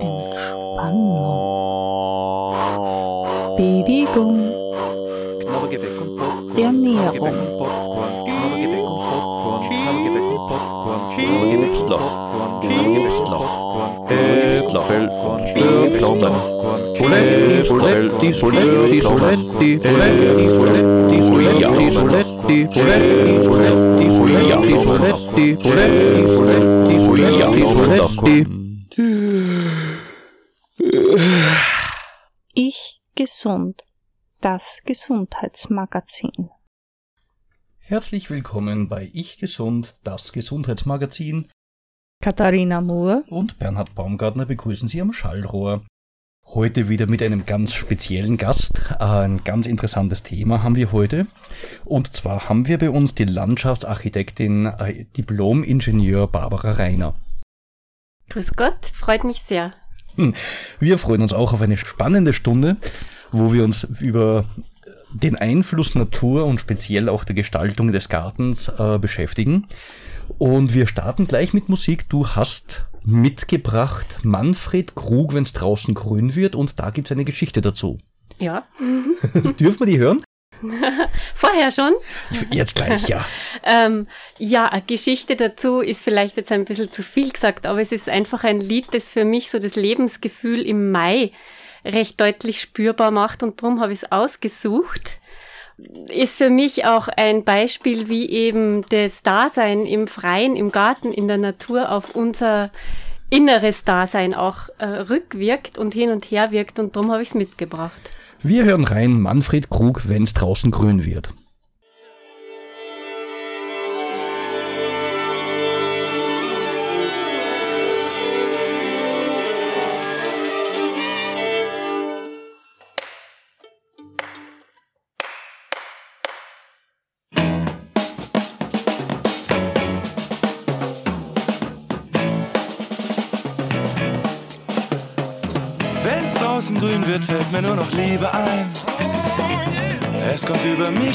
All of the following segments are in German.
Entspannung. Bewegung. Ernährung. Soletti, gesund. Das Gesundheitsmagazin. Herzlich willkommen bei Ich Gesund, das Gesundheitsmagazin Katharina Moore. und Bernhard Baumgartner begrüßen Sie am Schallrohr. Heute wieder mit einem ganz speziellen Gast. Ein ganz interessantes Thema haben wir heute. Und zwar haben wir bei uns die Landschaftsarchitektin, äh, Diplom-Ingenieur Barbara Reiner. Grüß Gott, freut mich sehr. Wir freuen uns auch auf eine spannende Stunde, wo wir uns über den Einfluss Natur und speziell auch der Gestaltung des Gartens äh, beschäftigen. Und wir starten gleich mit Musik. Du hast mitgebracht Manfred Krug, wenn es draußen grün wird, und da gibt's eine Geschichte dazu. Ja, Dürfen wir die hören? vorher schon. Jetzt gleich, ja. Ähm, ja, Geschichte dazu ist vielleicht jetzt ein bisschen zu viel gesagt, aber es ist einfach ein Lied, das für mich so das Lebensgefühl im Mai recht deutlich spürbar macht und darum habe ich es ausgesucht. Ist für mich auch ein Beispiel, wie eben das Dasein im Freien, im Garten, in der Natur auf unser inneres Dasein auch äh, rückwirkt und hin und her wirkt und darum habe ich es mitgebracht. Wir hören rein Manfred Krug, wenn es draußen grün wird.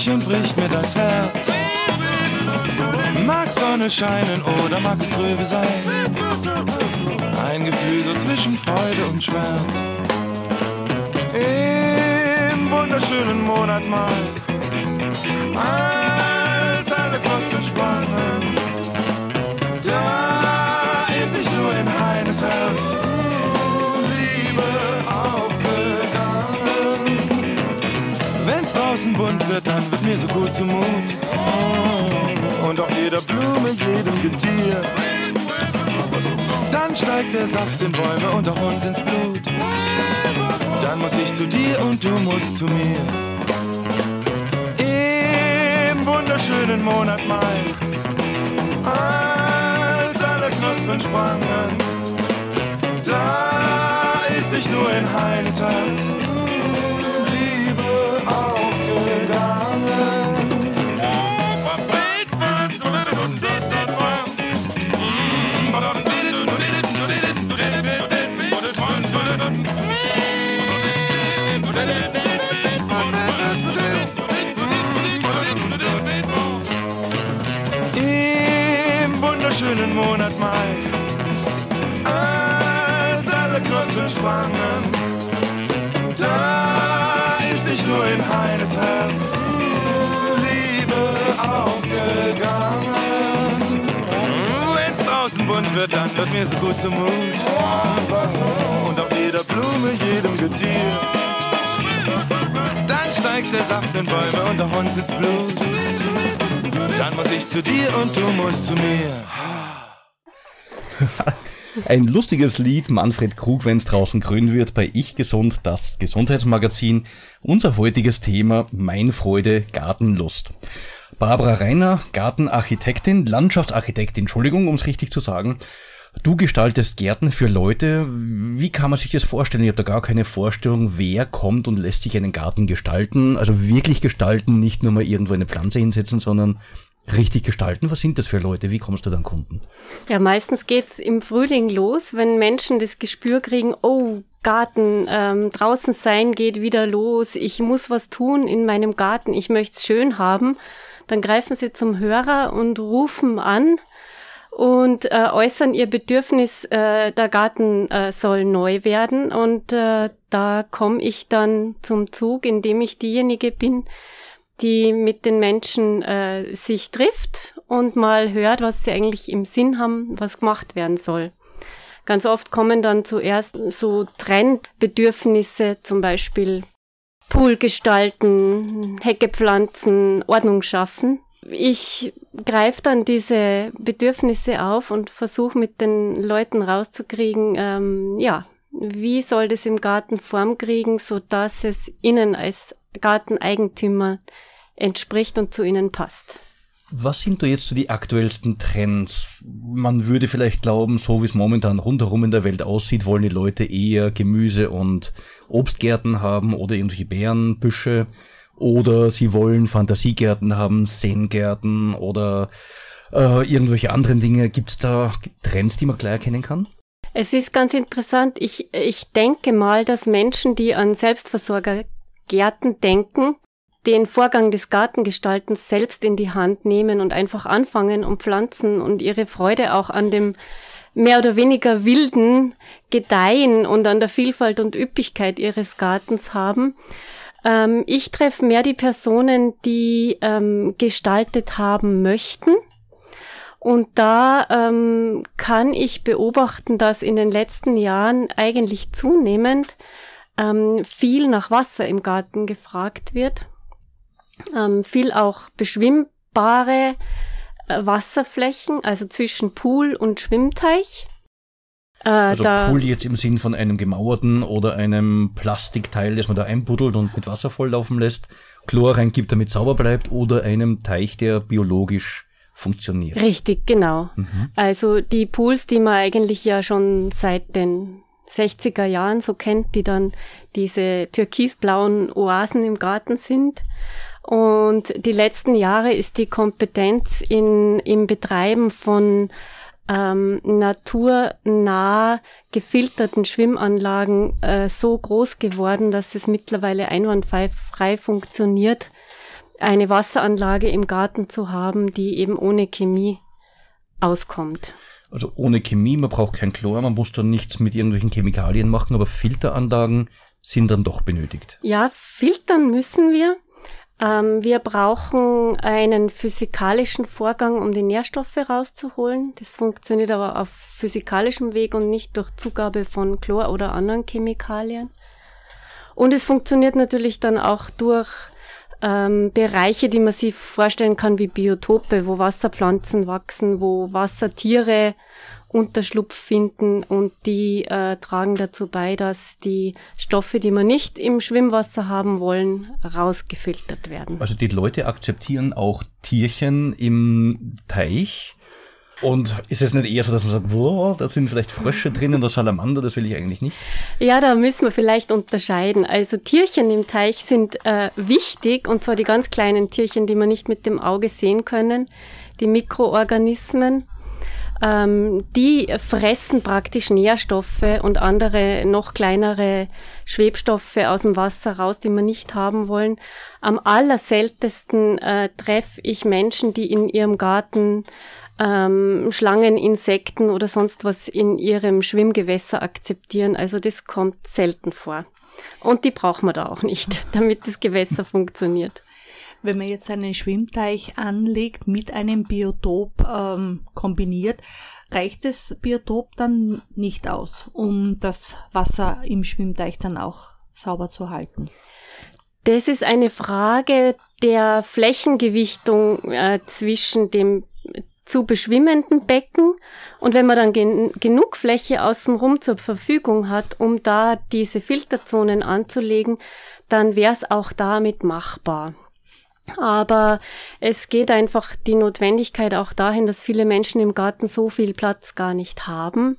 Mich und bricht mir das Herz. Mag Sonne scheinen oder mag es trübe sein. Ein Gefühl so zwischen Freude und Schmerz. Im wunderschönen Monat Mai, als alle Knospen sprangen, da ist nicht nur in Heines Herz Liebe aufgegangen. Wenn's draußen bunt wird mir so gut zumut. Und auch jeder Blume, jedem Getier. Dann steigt der Saft in Bäume und auch uns ins Blut. Dann muss ich zu dir und du musst zu mir. Im wunderschönen Monat Mai, als alle Knospen sprangen, da ist nicht nur in Heines Herz Wunderschönen Monat Mai, als alle Knospen schwangen, da ist nicht nur in Heines Herz Liebe aufgegangen. Wenn's draußen bunt wird, dann wird mir so gut zumut. Und auf jeder Blume, jedem Getier. Dann steigt der Saft in Bäume und auch uns ins Blut. Dann muss ich zu dir und du musst zu mir. Ein lustiges Lied, Manfred Krug, wenn es draußen grün wird, bei Ich Gesund, das Gesundheitsmagazin. Unser heutiges Thema, Mein Freude, Gartenlust. Barbara Reiner, Gartenarchitektin, Landschaftsarchitektin, Entschuldigung, um es richtig zu sagen. Du gestaltest Gärten für Leute. Wie kann man sich das vorstellen? Ich habe da gar keine Vorstellung, wer kommt und lässt sich einen Garten gestalten. Also wirklich gestalten, nicht nur mal irgendwo eine Pflanze hinsetzen, sondern richtig gestalten. Was sind das für Leute? Wie kommst du dann Kunden? Ja, meistens geht's im Frühling los, wenn Menschen das Gespür kriegen, oh, Garten, ähm, draußen sein geht wieder los, ich muss was tun in meinem Garten, ich möchte es schön haben. Dann greifen sie zum Hörer und rufen an und äh, äußern ihr Bedürfnis, äh, der Garten äh, soll neu werden. Und äh, da komme ich dann zum Zug, indem ich diejenige bin, die mit den Menschen äh, sich trifft und mal hört, was sie eigentlich im Sinn haben, was gemacht werden soll. Ganz oft kommen dann zuerst so Trennbedürfnisse, zum Beispiel Pool gestalten, Hecke pflanzen, Ordnung schaffen. Ich greife dann diese Bedürfnisse auf und versuche mit den Leuten rauszukriegen, ähm, ja, wie soll das im Garten Form kriegen, so dass es ihnen als Garteneigentümer entspricht und zu ihnen passt. Was sind da jetzt so die aktuellsten Trends? Man würde vielleicht glauben, so wie es momentan rundherum in der Welt aussieht, wollen die Leute eher Gemüse und Obstgärten haben oder irgendwelche Beerenbüsche oder sie wollen Fantasiegärten haben, Zen-Gärten oder äh, irgendwelche anderen Dinge. Gibt es da Trends, die man gleich erkennen kann? Es ist ganz interessant. Ich, ich denke mal, dass Menschen, die an Selbstversorgergärten denken, den Vorgang des Gartengestaltens selbst in die Hand nehmen und einfach anfangen und pflanzen und ihre Freude auch an dem mehr oder weniger wilden Gedeihen und an der Vielfalt und Üppigkeit ihres Gartens haben. Ähm, ich treffe mehr die Personen, die ähm, gestaltet haben möchten. Und da ähm, kann ich beobachten, dass in den letzten Jahren eigentlich zunehmend ähm, viel nach Wasser im Garten gefragt wird ähm, viel auch beschwimmbare äh, Wasserflächen, also zwischen Pool und Schwimmteich. Äh, also Pool jetzt im Sinn von einem gemauerten oder einem Plastikteil, das man da einbuddelt und mit Wasser volllaufen lässt, Chlor reingibt, damit sauber bleibt, oder einem Teich, der biologisch funktioniert. Richtig, genau. Mhm. Also die Pools, die man eigentlich ja schon seit den 60er Jahren so kennt, die dann diese türkisblauen Oasen im Garten sind, und die letzten Jahre ist die Kompetenz in, im Betreiben von ähm, naturnah gefilterten Schwimmanlagen äh, so groß geworden, dass es mittlerweile einwandfrei frei funktioniert, eine Wasseranlage im Garten zu haben, die eben ohne Chemie auskommt. Also ohne Chemie, man braucht kein Chlor, man muss dann nichts mit irgendwelchen Chemikalien machen, aber Filteranlagen sind dann doch benötigt. Ja, filtern müssen wir. Ähm, wir brauchen einen physikalischen Vorgang, um die Nährstoffe rauszuholen. Das funktioniert aber auf physikalischem Weg und nicht durch Zugabe von Chlor oder anderen Chemikalien. Und es funktioniert natürlich dann auch durch ähm, Bereiche, die man sich vorstellen kann wie Biotope, wo Wasserpflanzen wachsen, wo Wassertiere Unterschlupf finden und die äh, tragen dazu bei, dass die Stoffe, die wir nicht im Schwimmwasser haben wollen, rausgefiltert werden. Also die Leute akzeptieren auch Tierchen im Teich. Und ist es nicht eher so, dass man sagt, wow, da sind vielleicht Frösche drinnen oder Salamander, das will ich eigentlich nicht? Ja, da müssen wir vielleicht unterscheiden. Also Tierchen im Teich sind äh, wichtig, und zwar die ganz kleinen Tierchen, die wir nicht mit dem Auge sehen können, die Mikroorganismen ähm, die fressen praktisch Nährstoffe und andere noch kleinere Schwebstoffe aus dem Wasser raus, die wir nicht haben wollen. Am allerseltesten äh, treffe ich Menschen, die in ihrem Garten ähm, Schlangen, Insekten oder sonst was in ihrem Schwimmgewässer akzeptieren. Also das kommt selten vor. Und die brauchen wir da auch nicht, damit das Gewässer funktioniert. Wenn man jetzt einen Schwimmteich anlegt, mit einem Biotop ähm, kombiniert, reicht das Biotop dann nicht aus, um das Wasser im Schwimmteich dann auch sauber zu halten? Das ist eine Frage der Flächengewichtung äh, zwischen dem zu beschwimmenden Becken und wenn man dann gen genug Fläche außenrum zur Verfügung hat, um da diese Filterzonen anzulegen, dann wäre es auch damit machbar. Aber es geht einfach die Notwendigkeit auch dahin, dass viele Menschen im Garten so viel Platz gar nicht haben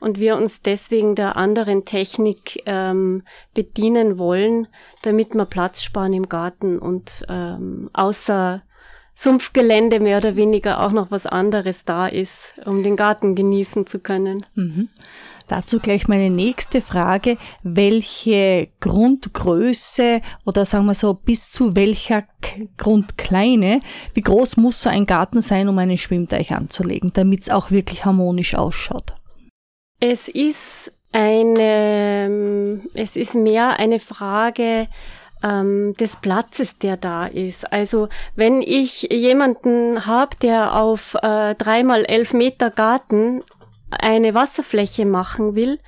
und wir uns deswegen der anderen Technik ähm, bedienen wollen, damit wir Platz sparen im Garten und ähm, außer Sumpfgelände mehr oder weniger auch noch was anderes da ist, um den Garten genießen zu können. Mhm. Dazu gleich meine nächste Frage. Welche Grundgröße oder sagen wir so bis zu welcher Grundkleine, wie groß muss so ein Garten sein, um einen Schwimmteich anzulegen, damit es auch wirklich harmonisch ausschaut? Es ist eine, es ist mehr eine Frage ähm, des Platzes, der da ist. Also wenn ich jemanden habe, der auf äh, dreimal elf Meter Garten eine Wasserfläche machen will,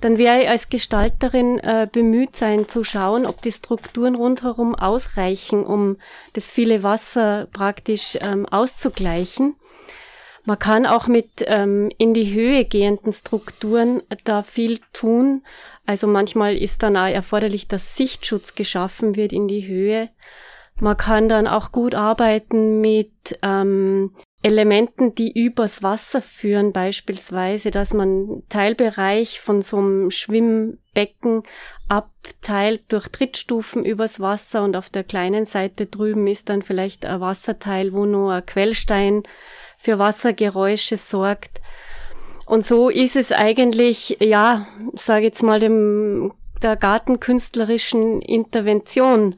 dann wäre ich als Gestalterin äh, bemüht sein zu schauen, ob die Strukturen rundherum ausreichen, um das viele Wasser praktisch ähm, auszugleichen. Man kann auch mit ähm, in die Höhe gehenden Strukturen da viel tun. Also manchmal ist dann auch erforderlich, dass Sichtschutz geschaffen wird in die Höhe. Man kann dann auch gut arbeiten mit ähm, Elementen, die übers Wasser führen, beispielsweise, dass man Teilbereich von so einem Schwimmbecken abteilt durch Trittstufen übers Wasser und auf der kleinen Seite drüben ist dann vielleicht ein Wasserteil, wo nur ein Quellstein für Wassergeräusche sorgt. Und so ist es eigentlich, ja, sage jetzt mal dem der gartenkünstlerischen Intervention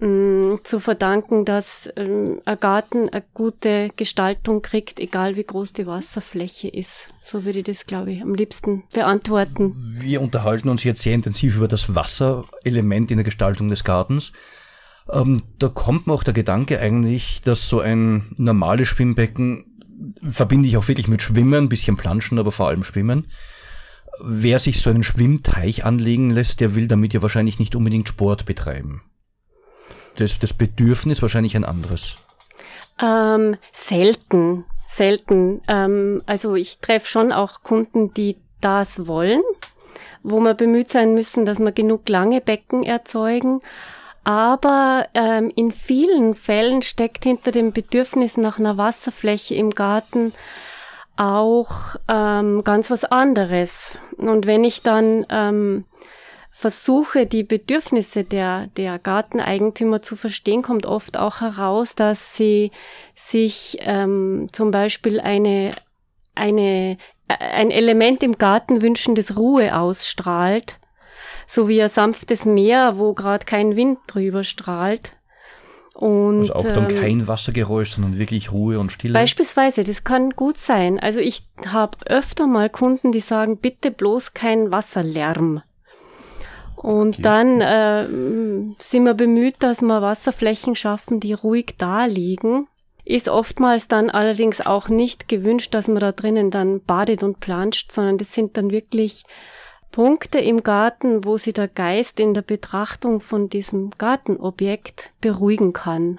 Mm, zu verdanken, dass ähm, ein Garten eine gute Gestaltung kriegt, egal wie groß die Wasserfläche ist. So würde ich das, glaube ich, am liebsten beantworten. Wir unterhalten uns jetzt sehr intensiv über das Wasserelement in der Gestaltung des Gartens. Ähm, da kommt mir auch der Gedanke eigentlich, dass so ein normales Schwimmbecken verbinde ich auch wirklich mit Schwimmen, bisschen Planschen, aber vor allem Schwimmen. Wer sich so einen Schwimmteich anlegen lässt, der will damit ja wahrscheinlich nicht unbedingt Sport betreiben das, das Bedürfnis wahrscheinlich ein anderes? Ähm, selten, selten. Ähm, also ich treffe schon auch Kunden, die das wollen, wo wir bemüht sein müssen, dass wir genug lange Becken erzeugen. Aber ähm, in vielen Fällen steckt hinter dem Bedürfnis nach einer Wasserfläche im Garten auch ähm, ganz was anderes. Und wenn ich dann ähm, versuche, die Bedürfnisse der, der Garteneigentümer zu verstehen, kommt oft auch heraus, dass sie sich ähm, zum Beispiel eine, eine, äh, ein Element im Garten wünschen, das Ruhe ausstrahlt, so wie ein sanftes Meer, wo gerade kein Wind drüber strahlt. Und, also auch dann ähm, kein Wassergeräusch, sondern wirklich Ruhe und Stille. Beispielsweise, das kann gut sein. Also ich habe öfter mal Kunden, die sagen, bitte bloß kein Wasserlärm. Und okay. dann äh, sind wir bemüht, dass wir Wasserflächen schaffen, die ruhig da liegen. Ist oftmals dann allerdings auch nicht gewünscht, dass man da drinnen dann badet und planscht, sondern das sind dann wirklich Punkte im Garten, wo sie der Geist in der Betrachtung von diesem Gartenobjekt beruhigen kann.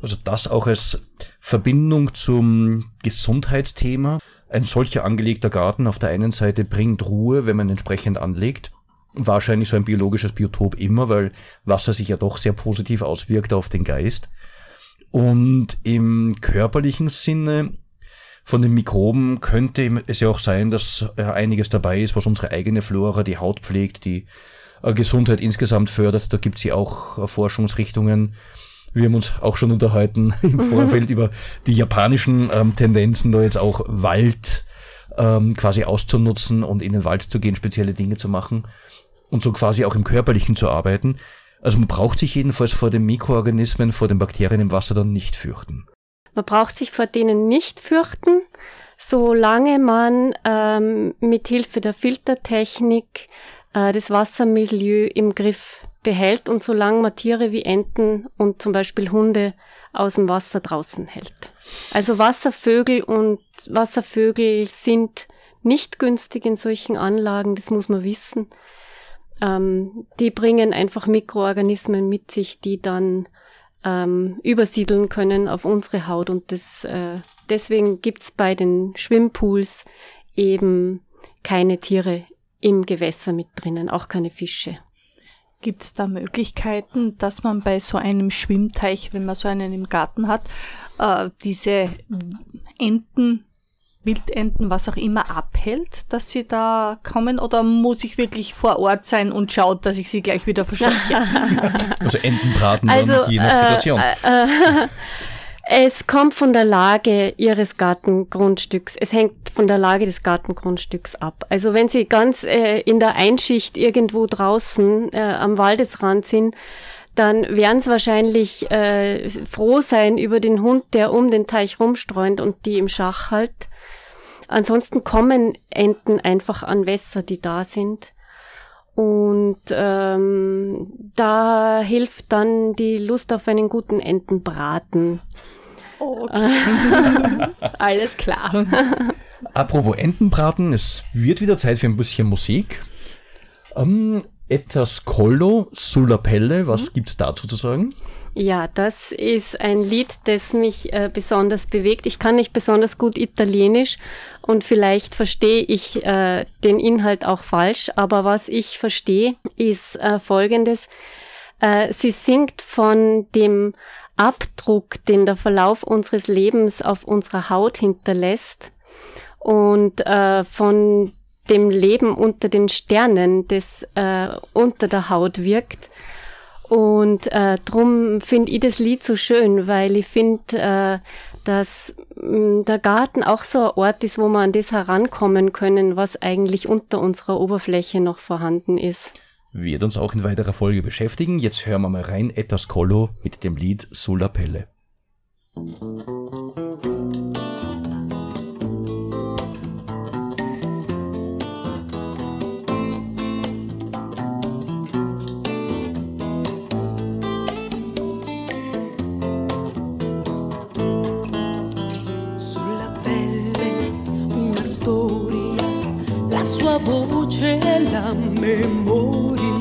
Also das auch als Verbindung zum Gesundheitsthema. Ein solcher angelegter Garten auf der einen Seite bringt Ruhe, wenn man entsprechend anlegt wahrscheinlich so ein biologisches Biotop immer, weil Wasser sich ja doch sehr positiv auswirkt auf den Geist. Und im körperlichen Sinne von den Mikroben könnte es ja auch sein, dass einiges dabei ist, was unsere eigene Flora, die Haut pflegt, die äh, Gesundheit insgesamt fördert. Da gibt es ja auch äh, Forschungsrichtungen. Wir haben uns auch schon unterhalten im mhm. Vorfeld über die japanischen ähm, Tendenzen, da jetzt auch Wald ähm, quasi auszunutzen und in den Wald zu gehen, spezielle Dinge zu machen und so quasi auch im Körperlichen zu arbeiten. Also man braucht sich jedenfalls vor den Mikroorganismen, vor den Bakterien im Wasser dann nicht fürchten. Man braucht sich vor denen nicht fürchten, solange man ähm, mit Hilfe der Filtertechnik äh, das Wassermilieu im Griff behält und solange man Tiere wie Enten und zum Beispiel Hunde aus dem Wasser draußen hält. Also Wasservögel und Wasservögel sind nicht günstig in solchen Anlagen, das muss man wissen ähm, die bringen einfach Mikroorganismen mit sich, die dann ähm, übersiedeln können auf unsere Haut. Und das, äh, deswegen gibt's bei den Schwimmpools eben keine Tiere im Gewässer mit drinnen, auch keine Fische. Gibt es da Möglichkeiten, dass man bei so einem Schwimmteich, wenn man so einen im Garten hat, äh, diese Enten Wildenten, was auch immer, abhält, dass sie da kommen? Oder muss ich wirklich vor Ort sein und schaut, dass ich sie gleich wieder verscheuche? also Entenbraten also, je nach Situation. Äh, äh, Es kommt von der Lage Ihres Gartengrundstücks. Es hängt von der Lage des Gartengrundstücks ab. Also wenn Sie ganz äh, in der Einschicht irgendwo draußen äh, am Waldesrand sind, dann werden Sie wahrscheinlich äh, froh sein über den Hund, der um den Teich rumstreunt und die im Schach hält. Ansonsten kommen Enten einfach an Wässer, die da sind. Und ähm, da hilft dann die Lust auf einen guten Entenbraten. Okay. Alles klar. Apropos Entenbraten, es wird wieder Zeit für ein bisschen Musik. Ähm, Etwas Collo sulla Pelle, was mhm. gibt's dazu zu sagen? Ja, das ist ein Lied, das mich äh, besonders bewegt. Ich kann nicht besonders gut Italienisch und vielleicht verstehe ich äh, den Inhalt auch falsch, aber was ich verstehe, ist äh, Folgendes. Äh, sie singt von dem Abdruck, den der Verlauf unseres Lebens auf unserer Haut hinterlässt und äh, von dem Leben unter den Sternen, das äh, unter der Haut wirkt. Und äh, drum finde ich das Lied so schön, weil ich finde, äh, dass mh, mm, der Garten auch so ein Ort ist, wo wir an das herankommen können, was eigentlich unter unserer Oberfläche noch vorhanden ist. Wird uns auch in weiterer Folge beschäftigen. Jetzt hören wir mal rein Etwas Colo mit dem Lied Sulla Pelle. noche la memoria.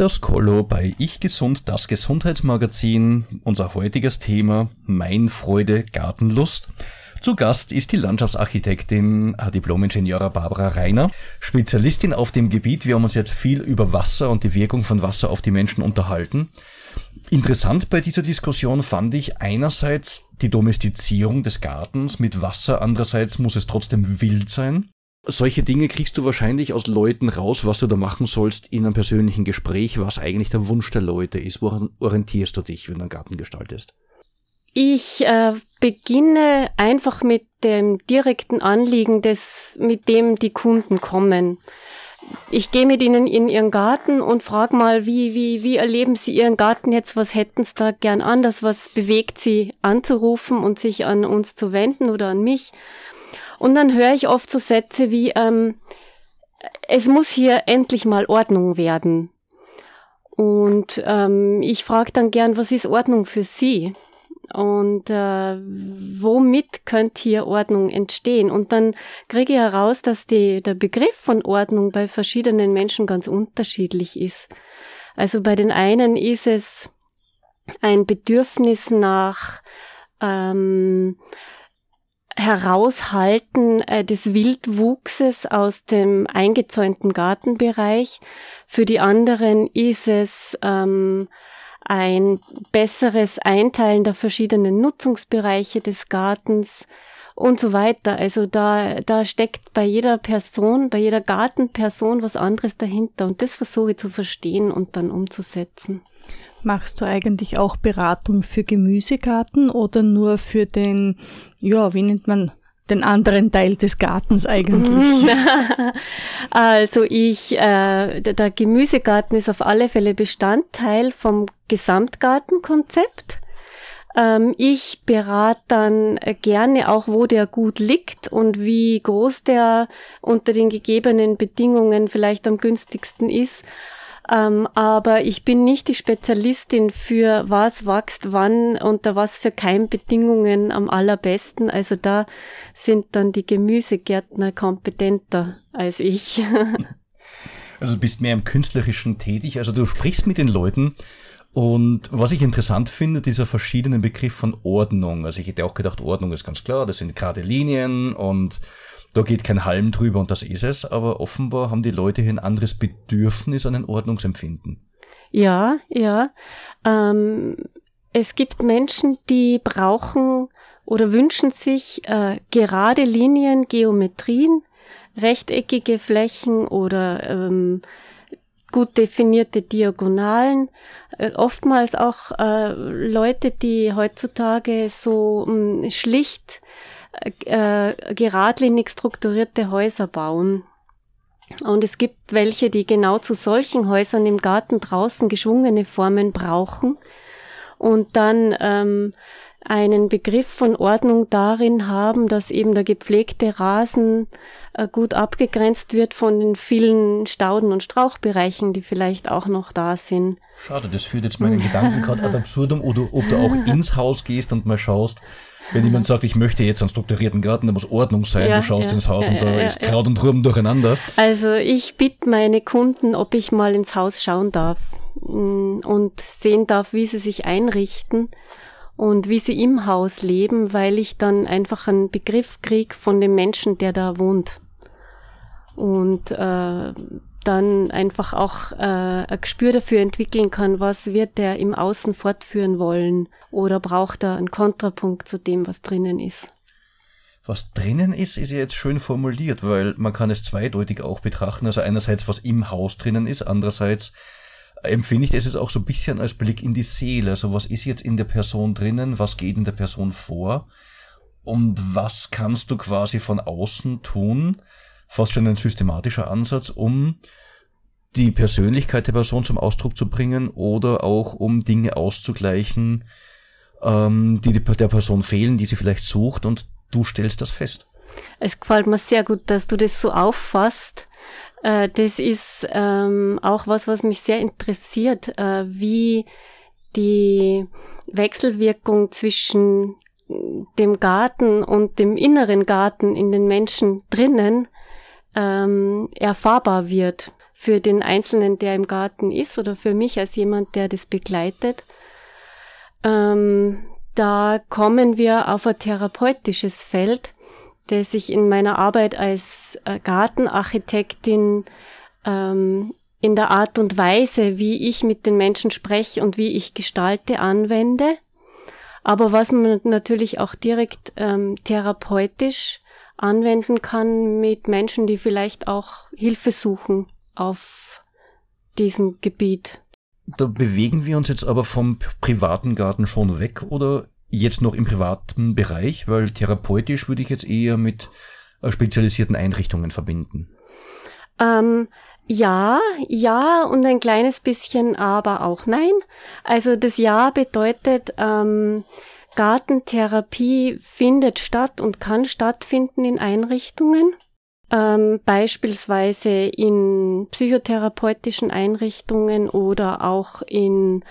Ethos Kollo bei Ich Gesund, das Gesundheitsmagazin. Unser heutiges Thema Mein Freude Gartenlust. Zu Gast ist die Landschaftsarchitektin, Diplom-Ingenieurin Barbara Reiner, Spezialistin auf dem Gebiet. Wir haben uns jetzt viel über Wasser und die Wirkung von Wasser auf die Menschen unterhalten. Interessant bei dieser Diskussion fand ich einerseits die Domestizierung des Gartens mit Wasser, andererseits muss es trotzdem wild sein. Solche Dinge kriegst du wahrscheinlich aus Leuten raus, was du da machen sollst in einem persönlichen Gespräch, was eigentlich der Wunsch der Leute ist. Woran orientierst du dich, wenn du einen Garten gestaltest? Ich äh, beginne einfach mit dem direkten Anliegen, des, mit dem die Kunden kommen. Ich gehe mit ihnen in ihren Garten und frage mal, wie, wie, wie erleben sie ihren Garten jetzt? Was hätten sie da gern anders? Was bewegt sie anzurufen und sich an uns zu wenden oder an mich? Und dann höre ich oft so Sätze wie, ähm, es muss hier endlich mal Ordnung werden. Und ähm, ich frage dann gern, was ist Ordnung für Sie? und äh, womit könnte hier Ordnung entstehen? Und dann kriege ich heraus, dass die, der Begriff von Ordnung bei verschiedenen Menschen ganz unterschiedlich ist. Also bei den einen ist es ein Bedürfnis nach ähm, Heraushalten äh, des Wildwuchses aus dem eingezäunten Gartenbereich. Für die anderen ist es ähm, ein besseres Einteilen der verschiedenen Nutzungsbereiche des Gartens und so weiter. Also da, da steckt bei jeder Person, bei jeder Gartenperson was anderes dahinter und das versuche ich zu verstehen und dann umzusetzen. Machst du eigentlich auch Beratung für Gemüsegarten oder nur für den, ja, wie nennt man, den anderen Teil des Gartens eigentlich? also ich, äh, der Gemüsegarten ist auf alle Fälle Bestandteil vom Gesamtgartenkonzept. Ähm, ich berate dann gerne auch, wo der gut liegt und wie groß der unter den gegebenen Bedingungen vielleicht am günstigsten ist. Ähm, aber ich bin nicht die Spezialistin für was wächst wann, unter was für Keimbedingungen am allerbesten. Also da sind dann die Gemüsegärtner kompetenter als ich. also du bist mehr im Künstlerischen tätig, also du sprichst mit den Leuten und was ich interessant finde, dieser verschiedene Begriff von Ordnung. Also ich hätte auch gedacht, Ordnung ist ganz klar, das sind gerade Linien und da geht kein Halm drüber und das ist es, aber offenbar haben die Leute hier ein anderes Bedürfnis an ein Ordnungsempfinden. Ja, ja. Ähm, es gibt Menschen, die brauchen oder wünschen sich äh, gerade Linien, Geometrien, rechteckige Flächen oder ähm, gut definierte Diagonalen. Äh, oftmals auch äh, Leute, die heutzutage so mh, hm, schlicht äh, geradlinig strukturierte Häuser bauen. Und es gibt welche, die genau zu solchen Häusern im Garten draußen geschwungene Formen brauchen und dann ähm, einen Begriff von Ordnung darin haben, dass eben der gepflegte Rasen äh, gut abgegrenzt wird von den vielen Stauden und Strauchbereichen, die vielleicht auch noch da sind. Schade, das führt jetzt meinen Gedanken gerade ad absurdum, oder ob du auch ins Haus gehst und mal schaust, wenn jemand sagt, ich möchte jetzt einen strukturierten Garten, da muss Ordnung sein, ja, du schaust ja, ins Haus ja, und da ist Kraut und Rüben durcheinander. Also ich bitte meine Kunden, ob ich mal ins Haus schauen darf mm, und sehen darf, wie sie sich einrichten und wie sie im Haus leben, weil ich dann einfach einen Begriff krieg von dem Menschen, der da wohnt. Und äh, dann einfach auch äh, ein Gespür dafür entwickeln kann, was wird der im Außen fortführen wollen oder braucht er einen Kontrapunkt zu dem, was drinnen ist. Was drinnen ist, ist ja jetzt schön formuliert, weil man kann es zweideutig auch betrachten. Also einerseits, was im Haus drinnen ist, andererseits empfinde ich das auch so ein bisschen als Blick in die Seele. Also was ist jetzt in der Person drinnen, was geht in der Person vor und was kannst du quasi von außen tun, fast schon ein systematischer Ansatz, um die Persönlichkeit der Person zum Ausdruck zu bringen oder auch um Dinge auszugleichen, ähm, die der Person fehlen, die sie vielleicht sucht und du stellst das fest. Es gefällt mir sehr gut, dass du das so auffasst. Äh, das ist ähm, auch was, was mich sehr interessiert, äh, wie die Wechselwirkung zwischen dem Garten und dem inneren Garten in den Menschen drinnen ähm, erfahrbar wird. für den Einzelnen, der im Garten ist oder für mich als jemand, der das begleitet. Ähm, da kommen wir auf ein therapeutisches Feld, das ich in meiner Arbeit als Gartenarchitektin ähm, in der Art und Weise, wie ich mit den Menschen spreche und wie ich gestalte, anwende. Aber was man natürlich auch direkt ähm, therapeutisch anwenden kann mit Menschen, die vielleicht auch Hilfe suchen auf diesem Gebiet. Da bewegen wir uns jetzt aber vom privaten Garten schon weg oder jetzt noch im privaten Bereich, weil therapeutisch würde ich jetzt eher mit äh, spezialisierten Einrichtungen verbinden. Ähm, ja, ja und ein kleines bisschen aber auch nein. Also das Ja bedeutet, ähm, Gartentherapie findet statt und kann stattfinden in Einrichtungen, ähm, beispielsweise in psychotherapeutischen Einrichtungen oder auch in,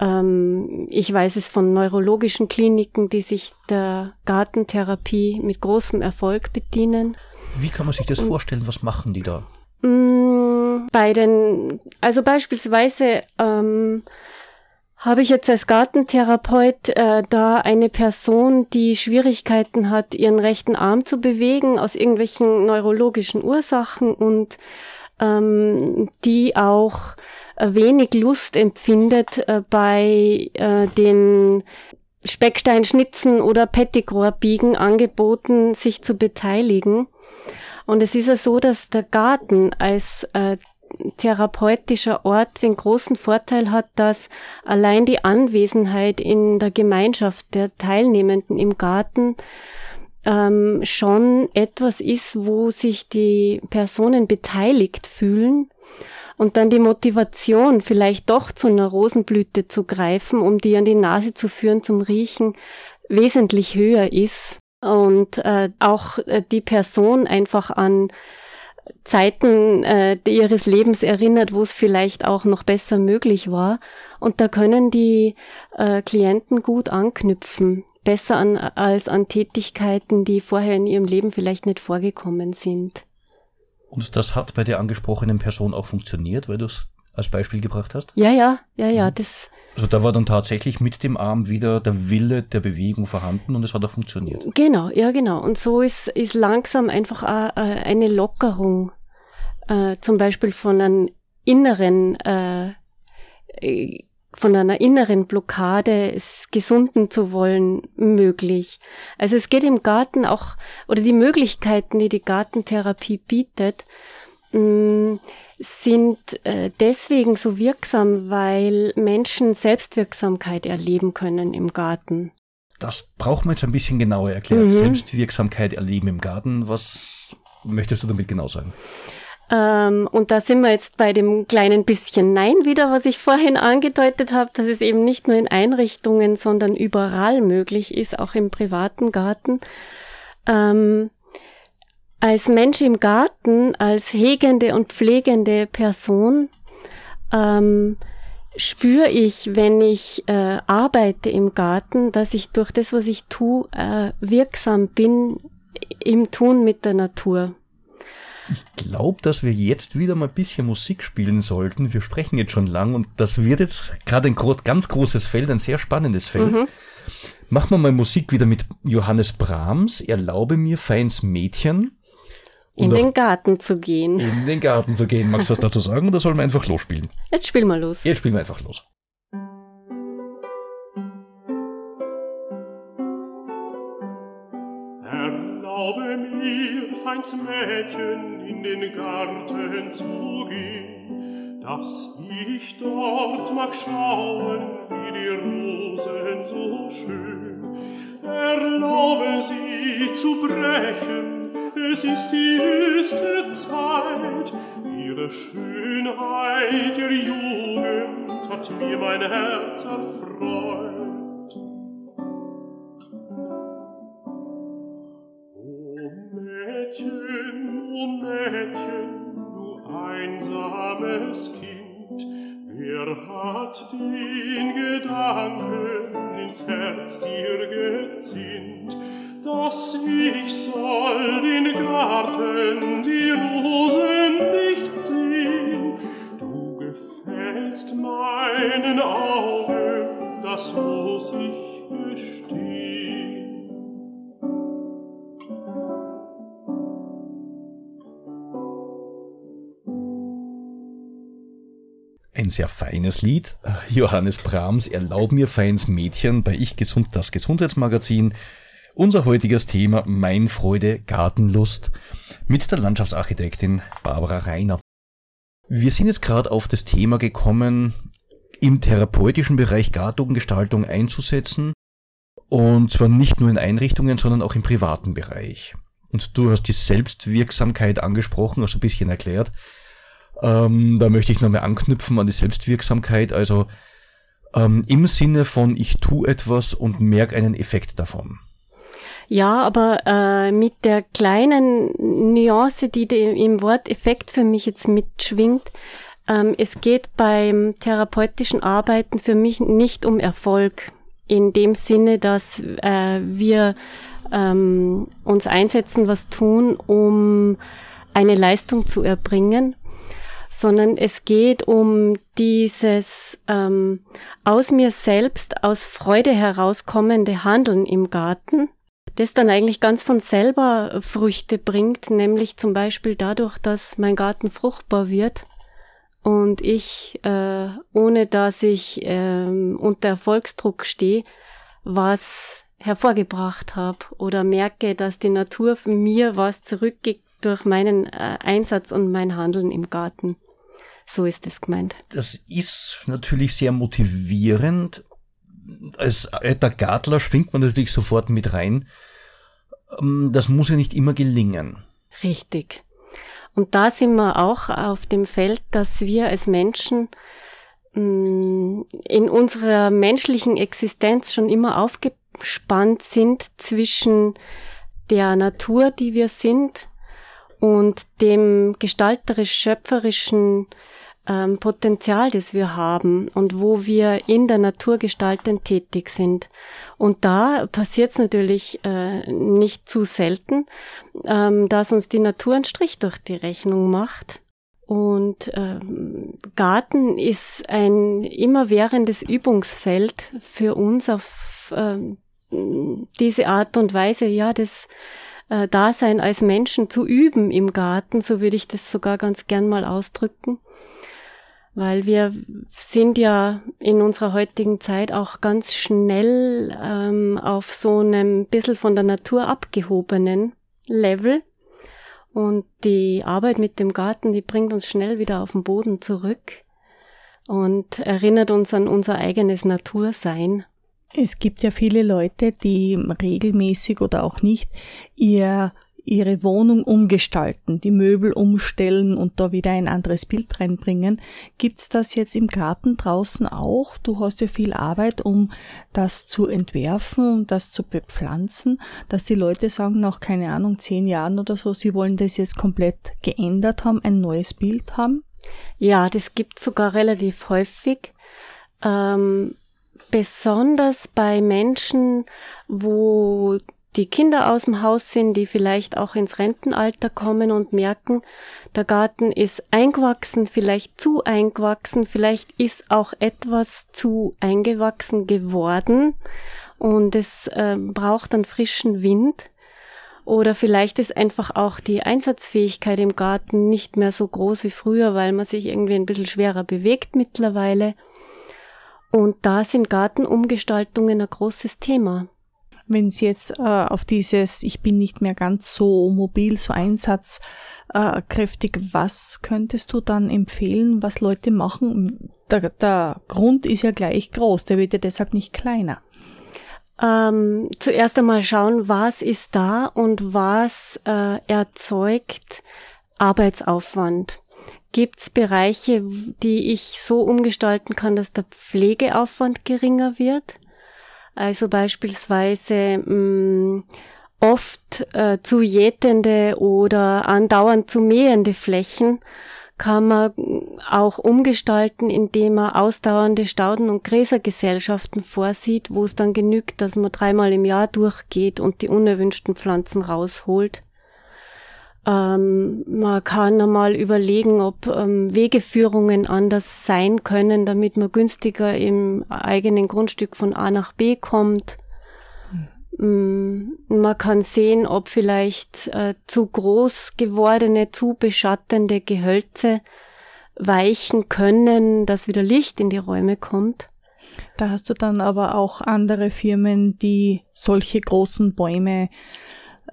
ähm, ich weiß es von neurologischen Kliniken, die sich der Gartentherapie mit großem Erfolg bedienen. Wie kann man sich das vorstellen? Was machen die da? Mm, bei den, also beispielsweise ähm, habe ich jetzt als Gartentherapeut äh, da eine Person, die Schwierigkeiten hat, ihren rechten Arm zu bewegen aus irgendwelchen neurologischen Ursachen und ähm, die auch wenig Lust empfindet äh, bei äh, den Specksteinschnitzen oder Pettigrohrbiegen angeboten, sich zu beteiligen. Und es ist ja so, dass der Garten als äh, therapeutischer Ort den großen Vorteil hat, dass allein die Anwesenheit in der Gemeinschaft der Teilnehmenden im Garten ähm, schon etwas ist, wo sich die Personen beteiligt fühlen und dann die Motivation, vielleicht doch zu einer Rosenblüte zu greifen, um die an die Nase zu führen zum Riechen, wesentlich höher ist und äh, auch äh, die Person einfach an Zeiten äh, ihres Lebens erinnert, wo es vielleicht auch noch besser möglich war. Und da können die äh, Klienten gut anknüpfen, besser an, als an Tätigkeiten, die vorher in ihrem Leben vielleicht nicht vorgekommen sind. Und das hat bei der angesprochenen Person auch funktioniert, weil du es als Beispiel gebracht hast? Ja, ja, ja, ja, mhm. das also da war dann tatsächlich mit dem Arm wieder der Wille der Bewegung vorhanden und es hat auch funktioniert. Genau, ja genau. Und so ist, ist langsam einfach eine Lockerung, äh, zum Beispiel von einem inneren, äh, von einer inneren Blockade, es gesunden zu wollen, möglich. Also es geht im Garten auch, oder die Möglichkeiten, die die Gartentherapie bietet, mm, sind äh, deswegen so wirksam, weil Menschen Selbstwirksamkeit erleben können im Garten. Das braucht man jetzt ein bisschen genauer erklärt. Mhm. Selbstwirksamkeit erleben im Garten. Was möchtest du damit genau sagen? Ähm, und da sind wir jetzt bei dem kleinen bisschen Nein wieder, was ich vorhin angedeutet habe, dass es eben nicht nur in Einrichtungen, sondern überall möglich ist, auch im privaten Garten. Ähm, als Mensch im Garten, als hegende und pflegende Person, ähm, spüre ich, wenn ich äh, arbeite im Garten, dass ich durch das, was ich tue, äh, wirksam bin im Tun mit der Natur. Ich glaube, dass wir jetzt wieder mal ein bisschen Musik spielen sollten. Wir sprechen jetzt schon lang und das wird jetzt gerade ein ganz großes Feld, ein sehr spannendes Feld. Mhm. Machen wir mal Musik wieder mit Johannes Brahms. Erlaube mir feins Mädchen in den Garten zu gehen. In den Garten zu gehen. Magst du was dazu sagen oder sollen wir einfach losspielen? Jetzt spielen wir los. Jetzt spielen wir einfach los. Mir, feins Mädchen, in den Garten zu gehen, dass ich dort mag schauen, wie die Rosen so schön. Erlaube sie zu brechen, es ist die höchste Zeit. Ihre Schönheit, ihre Jugend hat mir mein Herz erfreut. Einsames Kind, wer hat den Gedanken ins Herz dir gezinnt? dass ich soll den Garten, die Rosen nicht sehen. quälst meinen Augen, das muss ich gestehen. Ein sehr feines Lied. Johannes Brahms, Erlaub mir feins Mädchen bei Ich Gesund, das Gesundheitsmagazin. Unser heutiges Thema Mein Freude Gartenlust mit der Landschaftsarchitektin Barbara Reiner. Wir sind jetzt gerade auf das Thema gekommen, im therapeutischen Bereich Gartengestaltung einzusetzen. Und zwar nicht nur in Einrichtungen, sondern auch im privaten Bereich. Und du hast die Selbstwirksamkeit angesprochen, also ein bisschen erklärt. Ähm, da möchte ich nochmal anknüpfen an die Selbstwirksamkeit. Also ähm, im Sinne von ich tue etwas und merke einen Effekt davon. Ja, aber äh, mit der kleinen Nuance, die im Wort Effekt für mich jetzt mitschwingt, ähm, es geht beim therapeutischen Arbeiten für mich nicht um Erfolg in dem Sinne, dass äh, wir ähm, uns einsetzen, was tun, um eine Leistung zu erbringen, sondern es geht um dieses ähm, aus mir selbst, aus Freude herauskommende Handeln im Garten, das dann eigentlich ganz von selber Früchte bringt, nämlich zum Beispiel dadurch, dass mein Garten fruchtbar wird und ich, äh, ohne dass ich äh, unter Erfolgsdruck stehe, was hervorgebracht habe oder merke, dass die Natur mir was zurückgibt durch meinen äh, Einsatz und mein Handeln im Garten. So ist es gemeint. Das ist natürlich sehr motivierend. Als alter Gartler schwingt man natürlich sofort mit rein. Ähm, das muss ja nicht immer gelingen. Richtig. Und da sind wir auch auf dem Feld, dass wir als Menschen mm, in unserer menschlichen Existenz schon immer aufgespannt sind zwischen der Natur, die wir sind, und dem gestalterisch-schöpferischen ähm, Potenzial, das wir haben und wo wir in der Natur gestaltend tätig sind. Und da passiert es natürlich äh, nicht zu selten, ähm, dass uns die Natur einen Strich durch die Rechnung macht. Und ähm, Garten ist ein immerwährendes Übungsfeld für uns auf ähm, diese Art und Weise, ja, das äh, Dasein als Menschen zu üben im Garten, so würde ich das sogar ganz gern mal ausdrücken weil wir sind ja in unserer heutigen Zeit auch ganz schnell ähm, auf so einem bisschen von der Natur abgehobenen Level. Und die Arbeit mit dem Garten, die bringt uns schnell wieder auf den Boden zurück und erinnert uns an unser eigenes Natursein. Es gibt ja viele Leute, die regelmäßig oder auch nicht ihr ihre Wohnung umgestalten, die Möbel umstellen und da wieder ein anderes Bild reinbringen. Gibt's das jetzt im Garten draußen auch? Du hast ja viel Arbeit, um das zu entwerfen und das zu bepflanzen, dass die Leute sagen, nach keine Ahnung, zehn Jahren oder so, sie wollen das jetzt komplett geändert haben, ein neues Bild haben? Ja, das gibt sogar relativ häufig. Ähm, besonders bei Menschen, wo die Kinder aus dem Haus sind, die vielleicht auch ins Rentenalter kommen und merken, der Garten ist eingewachsen, vielleicht zu eingewachsen, vielleicht ist auch etwas zu eingewachsen geworden und es äh, braucht einen frischen Wind. Oder vielleicht ist einfach auch die Einsatzfähigkeit im Garten nicht mehr so groß wie früher, weil man sich irgendwie ein bisschen schwerer bewegt mittlerweile. Und da sind Gartenumgestaltungen ein großes Thema wenn es jetzt äh, auf dieses, ich bin nicht mehr ganz so mobil, so einsatzkräftig, äh, was könntest du dann empfehlen, was Leute machen? Der, der Grund ist ja gleich groß, der wird ja deshalb nicht kleiner. Ähm, zuerst einmal schauen, was ist da und was äh, erzeugt Arbeitsaufwand. Gibt es Bereiche, die ich so umgestalten kann, dass der Pflegeaufwand geringer wird? Also beispielsweise mh, mm, oft äh, zu jätende oder andauernd zu mähende Flächen kann man auch umgestalten, indem man ausdauernde Stauden- und Gräsergesellschaften vorsieht, wo es dann genügt, dass man dreimal im Jahr durchgeht und die unerwünschten Pflanzen rausholt. Ähm, man kann einmal überlegen, ob ähm, Wegeführungen anders sein können, damit man günstiger im eigenen Grundstück von A nach B kommt. Mm, Man kann sehen, ob vielleicht äh, zu groß gewordene, zu beschattende Gehölze weichen können, dass wieder Licht in die Räume kommt. Da hast du dann aber auch andere Firmen, die solche großen Bäume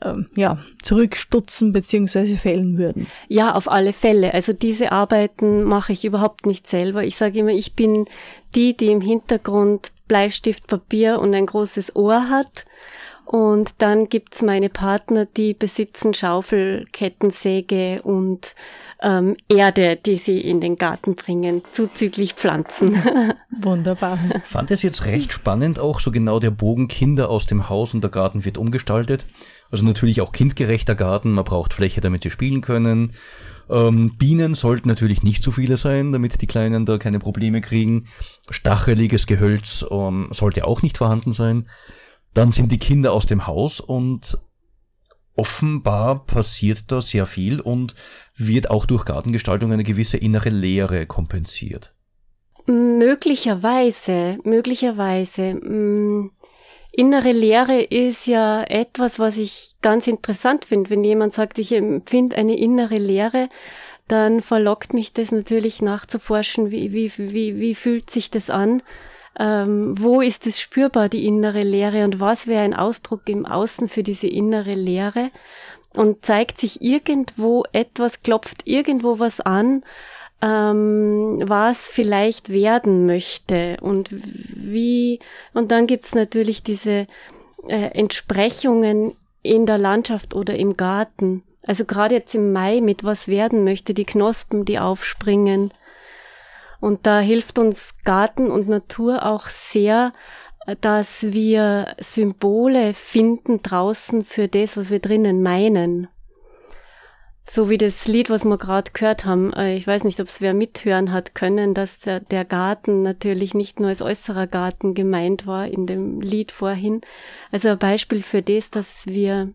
ähm, ja, zurückstutzen bzw. fällen würden. Ja, auf alle Fälle. Also diese Arbeiten mache ich überhaupt nicht selber. Ich sage immer, ich bin die, die im Hintergrund Bleistift, Papier und ein großes Ohr hat. Und dann gibt's meine Partner, die besitzen Schaufel, Kettensäge und ähm, Erde, die sie in den Garten bringen, zuzüglich Pflanzen. Wunderbar. Fand es jetzt recht spannend, auch so genau der Bogen Kinder aus dem Haus und der Garten wird umgestaltet. Also natürlich auch kindgerechter Garten, man braucht Fläche, damit sie spielen können. Ähm, Bienen sollten natürlich nicht zu viele sein, damit die Kleinen da keine Probleme kriegen. Stacheliges Gehölz ähm, sollte auch nicht vorhanden sein. Dann sind die Kinder aus dem Haus und offenbar passiert da sehr viel und wird auch durch Gartengestaltung eine gewisse innere Leere kompensiert. Möglicherweise, möglicherweise. Mh, innere Lehre ist ja etwas, was ich ganz interessant finde. Wenn jemand sagt, ich empfinde eine innere Lehre, dann verlockt mich das natürlich nachzuforschen, wie, wie, wie, wie fühlt sich das an? Ähm, wo ist es spürbar, die innere Lehre und was wäre ein Ausdruck im Außen für diese innere Lehre? Und zeigt sich irgendwo etwas, klopft irgendwo was an, ähm, was vielleicht werden möchte und wie, und dann gibt's natürlich diese äh, Entsprechungen in der Landschaft oder im Garten. Also gerade jetzt im Mai mit was werden möchte, die Knospen, die aufspringen. Und da hilft uns Garten und Natur auch sehr, dass wir Symbole finden draußen für das, was wir drinnen meinen. So wie das Lied, was wir gerade gehört haben. äh, Ich weiß nicht, ob es wer mithören hat können, dass der, der Garten natürlich nicht nur als äußerer Garten gemeint war in dem Lied vorhin. Also ein Beispiel für das, dass wir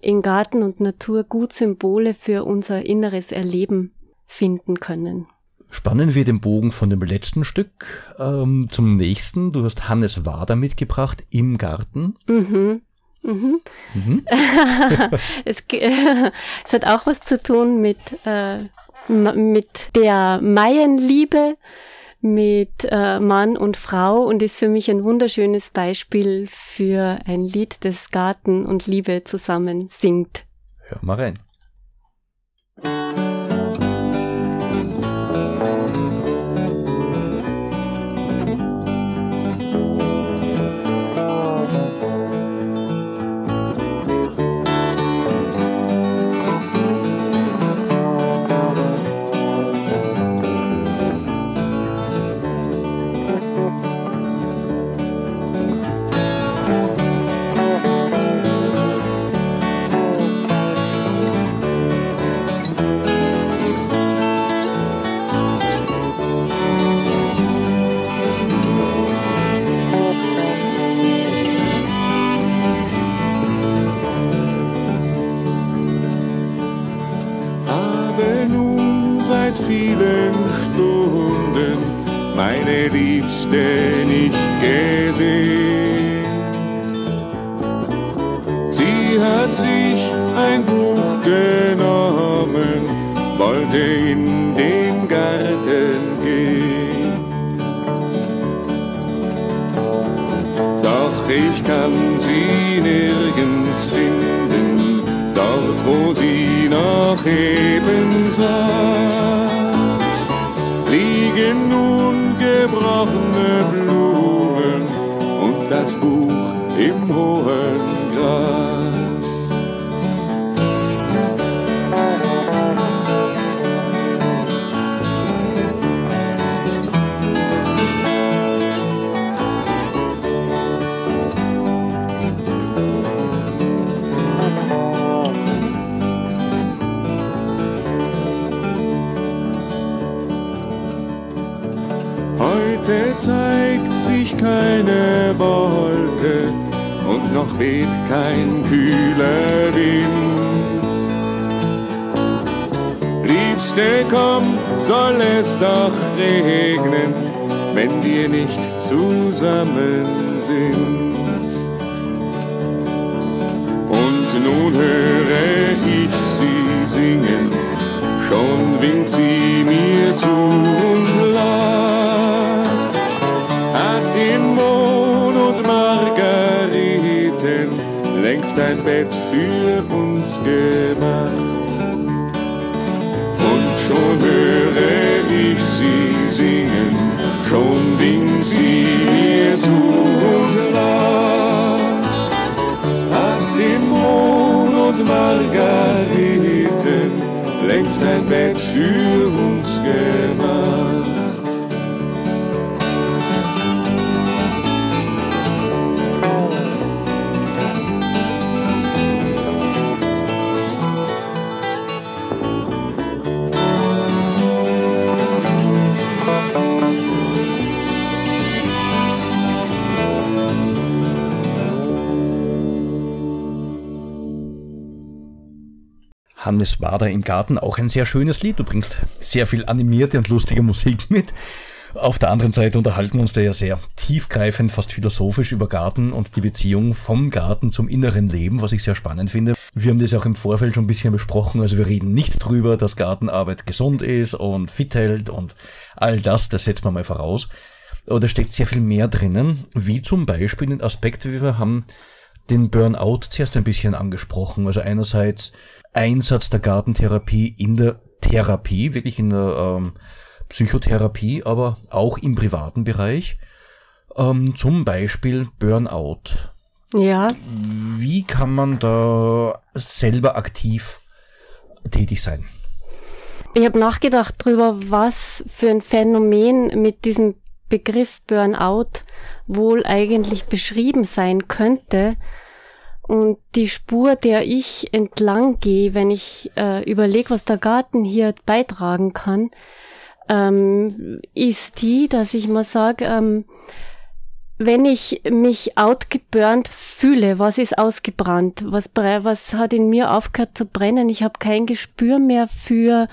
in Garten und Natur gut Symbole für unser inneres Erleben finden können. Spannen wir den Bogen von dem letzten Stück ähm, zum nächsten. Du hast Hannes Wader mitgebracht im Garten. Mhm. Mhm. Mhm. es, es hat auch was zu tun mit, äh, mit der Maienliebe, mit äh, Mann und Frau und ist für mich ein wunderschönes Beispiel für ein Lied, das Garten und Liebe zusammen singt. Hör mal rein. Liebste und das Buch im hohen Gras. Sich keine Wolke und noch weht kein kühler Wind. Liebste, komm, soll es doch regnen, wenn wir nicht zusammen sind. Und nun höre ich sie singen, schon winkt sie mir zu und lacht. Längst ein Bett für uns gemacht. Und schon höre ich sie singen, schon winkt sie mir zu und lacht. Hat den Mond und Margareten längst ein Bett für uns gemacht. Hannes Wader im Garten, auch ein sehr schönes Lied. Du bringst sehr viel animierte und lustige Musik mit. Auf der anderen Seite unterhalten wir uns da ja sehr tiefgreifend, fast philosophisch über Garten und die Beziehung vom Garten zum inneren Leben, was ich sehr spannend finde. Wir haben das auch im Vorfeld schon ein bisschen besprochen, also wir reden nicht drüber, dass Gartenarbeit gesund ist und fit hält und all das, das setzen wir mal voraus. Aber da steckt sehr viel mehr drinnen, wie zum Beispiel den Aspekt, wie wir haben den Burnout zuerst ein bisschen angesprochen. Also einerseits Einsatz der Gartentherapie in der Therapie, wirklich in der ähm, Psychotherapie, aber auch im privaten Bereich. Ähm, zum Beispiel Burnout. Ja, Wie kann man da selber aktiv tätig sein? ich habe nachgedacht drüber, was für ein Phänomen mit diesem Begriff Burnout wohl eigentlich beschrieben sein könnte. Und die Spur, der ich entlang gehe, wenn ich äh, überlege, was der Garten hier beitragen kann, ähm, ist die, dass ich mal sage, ähm, wenn ich mich outgeburnt fühle, was ist ausgebrannt, was, was hat in mir aufgehört zu brennen, ich habe kein Gespür mehr für,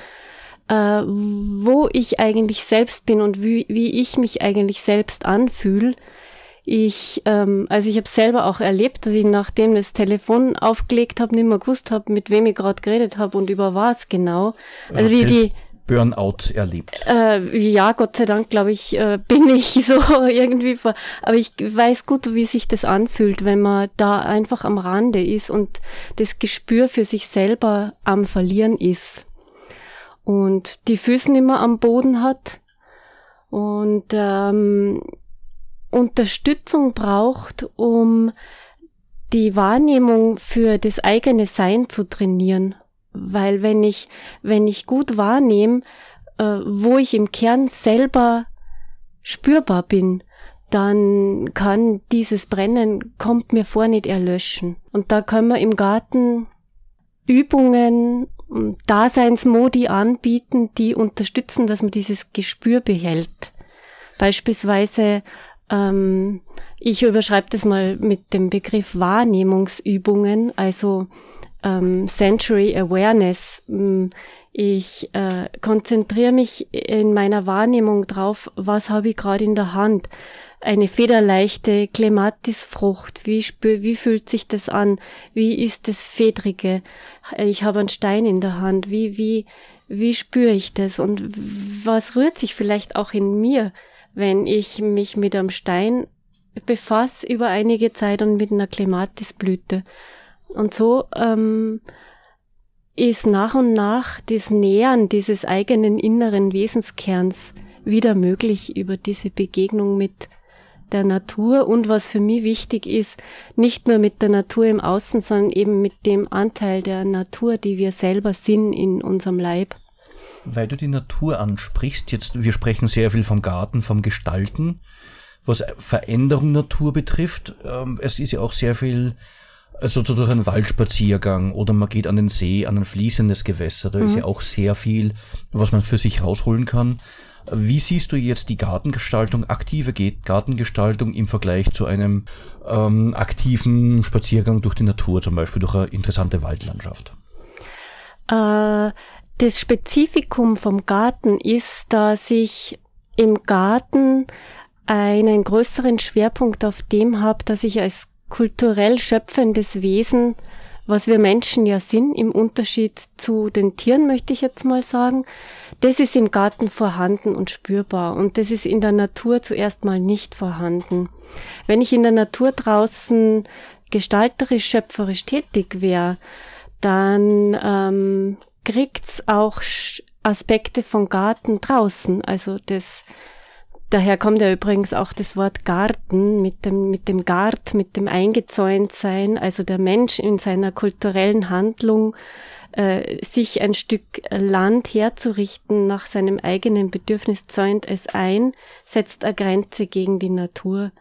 äh, wo ich eigentlich selbst bin und wie, wie ich mich eigentlich selbst anfühle. Ich, ähm, also ich habe selber auch erlebt, dass ich nachdem das Telefon aufgelegt habe, nicht mehr gewusst habe, mit wem ich gerade geredet habe und über was genau. Also wie die Burnout erlebt. äh, ja, Gott sei Dank, glaube ich, äh, bin ich so irgendwie vor. Aber ich weiß gut, wie sich das anfühlt, wenn man da einfach am Rande ist und das Gespür für sich selber am Verlieren ist. Und die Füßen immer am Boden hat und ähm, Unterstützung braucht, um die Wahrnehmung für das eigene Sein zu trainieren. Weil wenn ich, wenn ich gut wahrnehme, äh, wo ich im Kern selber spürbar bin, dann kann dieses Brennen, kommt mir vor, nicht erlöschen. Und da können wir im Garten Übungen, Daseinsmodi anbieten, die unterstützen, dass man dieses Gespür behält. Beispielsweise, ähm, ich überschreibe das mal mit dem Begriff Wahrnehmungsübungen, also ähm, Sensory Awareness. M, Ich äh, konzentriere mich in meiner Wahrnehmung drauf, was habe ich gerade in der Hand. Eine federleichte Clematisfrucht. Wie spür, wie fühlt sich das an? Wie ist das Fedrige? Ich habe einen Stein in der Hand. Wie, wie, wie spüre ich das? Und was rührt sich vielleicht auch in mir, wenn ich mich mit einem Stein befasse über einige Zeit und mit einer Clematisblüte? Und so ähm, ist nach und nach das Nähern dieses eigenen inneren Wesenskerns wieder möglich über diese Begegnung mit der Natur und was für mich wichtig ist, nicht nur mit der Natur im Außen, sondern eben mit dem Anteil der Natur, die wir selber sind in unserem Leib. Weil du die Natur ansprichst, jetzt, wir sprechen sehr viel vom Garten, vom Gestalten, was Veränderung Natur betrifft. Ähm, es ist ja auch sehr viel, also so durch einen Waldspaziergang oder man geht an den See, an ein fließendes Gewässer. Da ist ja auch sehr viel, was man für sich rausholen kann. Wie siehst du jetzt die Gartengestaltung, aktive Ge- Gartengestaltung im Vergleich zu einem ähm, aktiven Spaziergang durch die Natur, zum Beispiel durch eine interessante Waldlandschaft? Äh, das Spezifikum vom Garten ist, dass ich im Garten einen größeren Schwerpunkt auf dem habe, dass ich als kulturell schöpfendes Wesen, was wir Menschen ja sind, im Unterschied zu den Tieren, möchte ich jetzt mal sagen, das ist im Garten vorhanden und spürbar und das ist in der Natur zuerst mal nicht vorhanden. Wenn ich in der Natur draußen gestalterisch, schöpferisch tätig wäre, dann ähm, kriegt's auch Aspekte von Garten draußen. Also das, daher kommt ja übrigens auch das Wort Garten mit dem, mit dem Gart, mit dem Eingezäuntsein. Also der Mensch in seiner kulturellen Handlung äh, sich ein Stück Land herzurichten nach seinem eigenen Bedürfnis zäunt es ein, setzt eine Grenze gegen die Natur.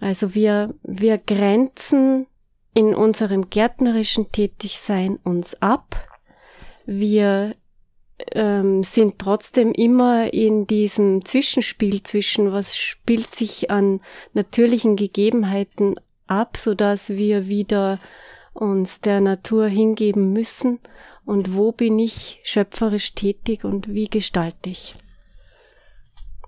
Also wir, wir grenzen in unserem gärtnerischen Tätigsein uns ab. Wir ähm, sind trotzdem immer in diesem Zwischenspiel zwischen, was spielt sich an natürlichen Gegebenheiten ab, so dass wir wieder uns der Natur hingeben müssen und wo bin ich schöpferisch tätig und wie gestalte ich.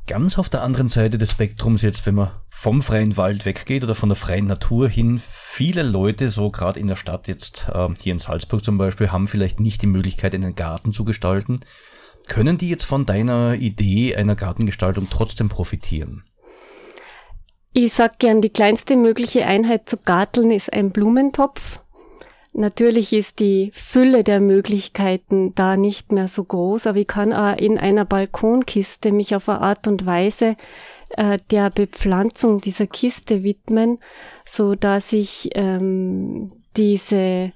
Ganz auf der anderen Seite des Spektrums jetzt, wenn man vom freien Wald weggeht oder von der freien Natur hin, viele Leute, so gerade in der Stadt jetzt, äh, hier in Salzburg zum Beispiel, haben vielleicht nicht die Möglichkeit, einen Garten zu gestalten. Können die jetzt von deiner Idee einer Gartengestaltung trotzdem profitieren? Ich sag gern, die kleinste mögliche Einheit zu garteln ist ein Blumentopf. Natürlich ist die Fülle der Möglichkeiten da nicht mehr so groß, aber ich kann auch in einer Balkonkiste mich auf eine Art und Weise äh, der Bepflanzung dieser Kiste widmen, so dass ich ähm, diese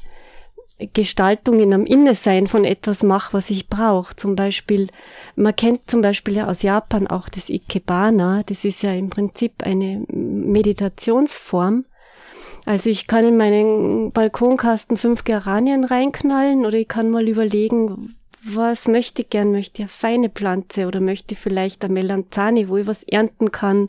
Gestaltung in einem Innesein von etwas mache, was ich brauche. Zum Beispiel, man kennt zum Beispiel ja aus Japan auch das Ikebana. Das ist ja im Prinzip eine Meditationsform also ich kann in meinen Balkonkasten fünf Geranien reinknallen oder ich kann mal überlegen, was möchte ich gern? Möchte ich eine feine Pflanze oder möchte ich vielleicht eine Melanzani, wo ich was ernten kann?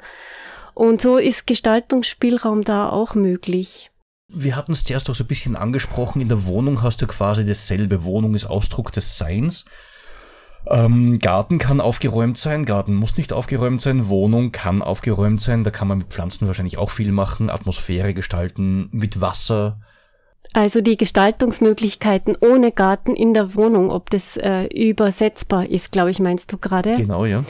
Und so ist Gestaltungsspielraum da auch möglich. Wir hatten es zuerst auch so ein bisschen angesprochen. In der Wohnung hast du quasi dasselbe. Wohnung ist Ausdruck des Seins. Ähm, Garten kann aufgeräumt sein, Garten muss nicht aufgeräumt sein, Wohnung kann aufgeräumt sein, da kann man mit Pflanzen wahrscheinlich auch viel machen, Atmosphäre gestalten, mit Wasser. Also die Gestaltungsmöglichkeiten ohne Garten in der Wohnung, ob das äh, übersetzbar ist, glaube ich, meinst du gerade? Genau, ja.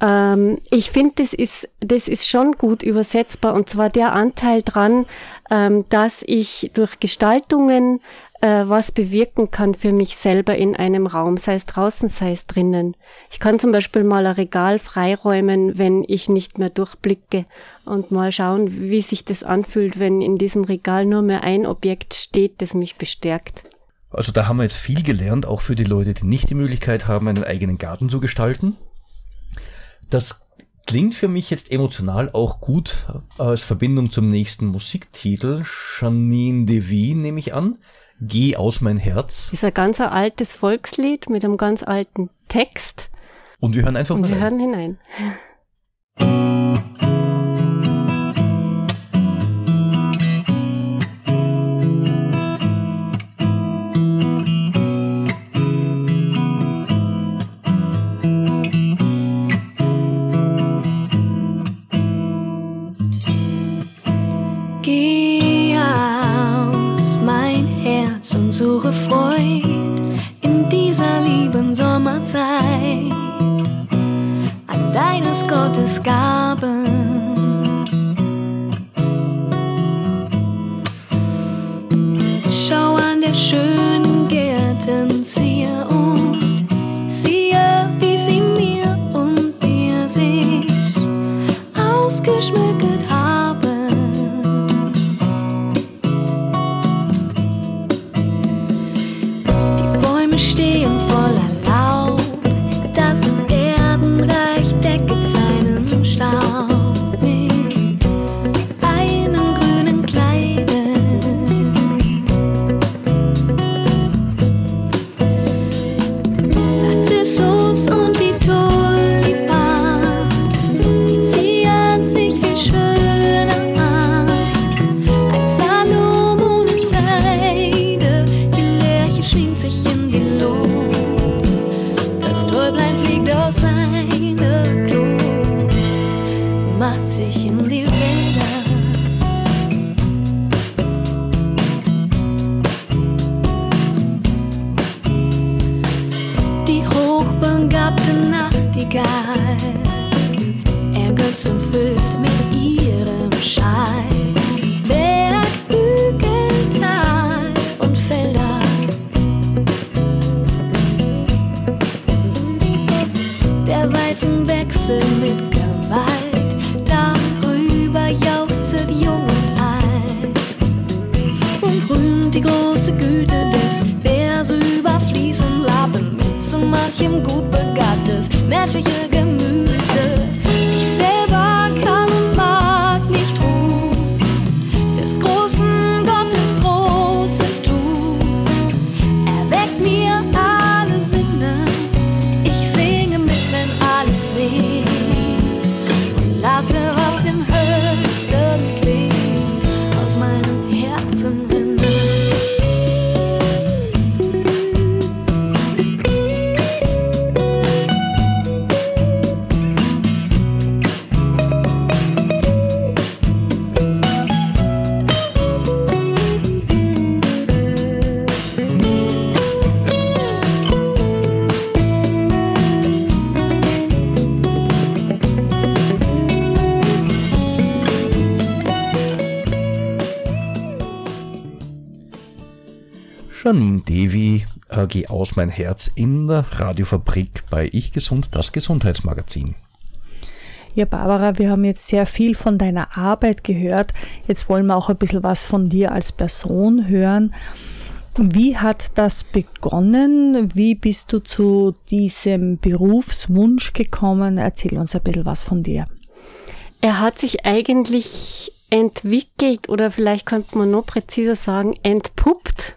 Ähm, ich finde, das ist, das ist schon gut übersetzbar und zwar der Anteil dran, ähm, dass ich durch Gestaltungen äh, was bewirken kann für mich selber in einem Raum, sei es draußen, sei es drinnen. Ich kann zum Beispiel mal ein Regal freiräumen, wenn ich nicht mehr durchblicke und mal schauen, wie sich das anfühlt, wenn in diesem Regal nur mehr ein Objekt steht, das mich bestärkt. Also da haben wir jetzt viel gelernt, auch für die Leute, die nicht die Möglichkeit haben, einen eigenen Garten zu gestalten. Das klingt für mich jetzt emotional auch gut als Verbindung zum nächsten Musiktitel. Janine Devy nehme ich an. Geh aus mein Herz. Das ist ein ganz altes Volkslied mit einem ganz alten Text. Und wir hören einfach Und mal wir rein. hören hinein. deines Gottes Gaben. that you aus mein Herz in der Radiofabrik bei Ich Gesund, das Gesundheitsmagazin. Ja, Barbara, wir haben jetzt sehr viel von deiner Arbeit gehört. Jetzt wollen wir auch ein bisschen was von dir als Person hören. Wie hat das begonnen? Wie bist du zu diesem Berufswunsch gekommen? Erzähl uns ein bisschen was von dir. Er hat sich eigentlich entwickelt oder vielleicht könnte man noch präziser sagen, entpuppt.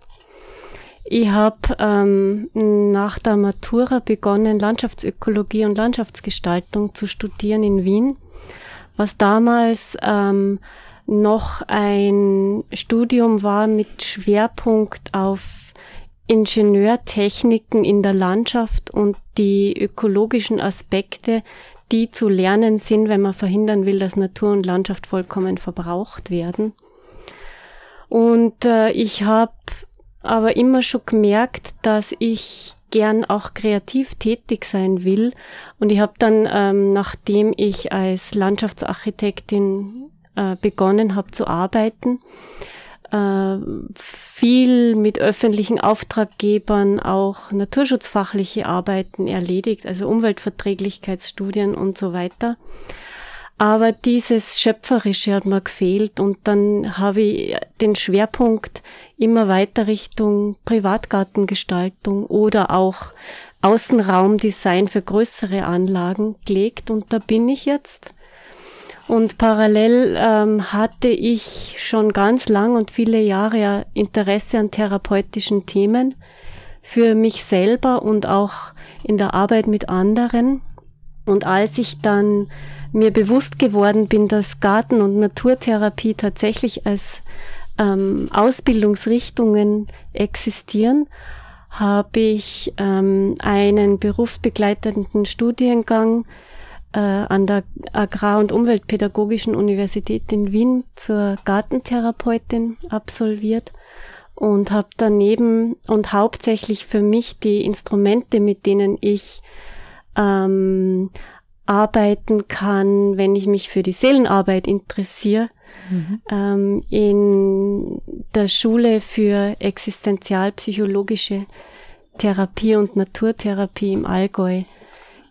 Ich habe ähm, nach der Matura begonnen, Landschaftsökologie und Landschaftsgestaltung zu studieren in Wien, was damals ähm, noch ein Studium war mit Schwerpunkt auf Ingenieurtechniken in der Landschaft und die ökologischen Aspekte, die zu lernen sind, wenn man verhindern will, dass Natur und Landschaft vollkommen verbraucht werden. Und äh, ich habe aber immer schon gemerkt, dass ich gern auch kreativ tätig sein will. Und ich habe dann, ähm, nachdem ich als Landschaftsarchitektin äh, begonnen habe zu arbeiten, äh, viel mit öffentlichen Auftraggebern auch naturschutzfachliche Arbeiten erledigt, also Umweltverträglichkeitsstudien und so weiter. Aber dieses Schöpferische hat mir gefehlt und dann habe ich den Schwerpunkt immer weiter Richtung Privatgartengestaltung oder auch Außenraumdesign für größere Anlagen gelegt und da bin ich jetzt. Und parallel ähm, hatte ich schon ganz lang und viele Jahre Interesse an therapeutischen Themen für mich selber und auch in der Arbeit mit anderen. Und als ich dann mir bewusst geworden bin, dass Garten- und Naturtherapie tatsächlich als ähm, Ausbildungsrichtungen existieren, habe ich ähm, einen berufsbegleitenden Studiengang äh, an der Agrar- und Umweltpädagogischen Universität in Wien zur Gartentherapeutin absolviert und habe daneben und hauptsächlich für mich die Instrumente, mit denen ich ähm, arbeiten kann, wenn ich mich für die Seelenarbeit interessiere, mhm. ähm, in der Schule für existenzialpsychologische Therapie und Naturtherapie im Allgäu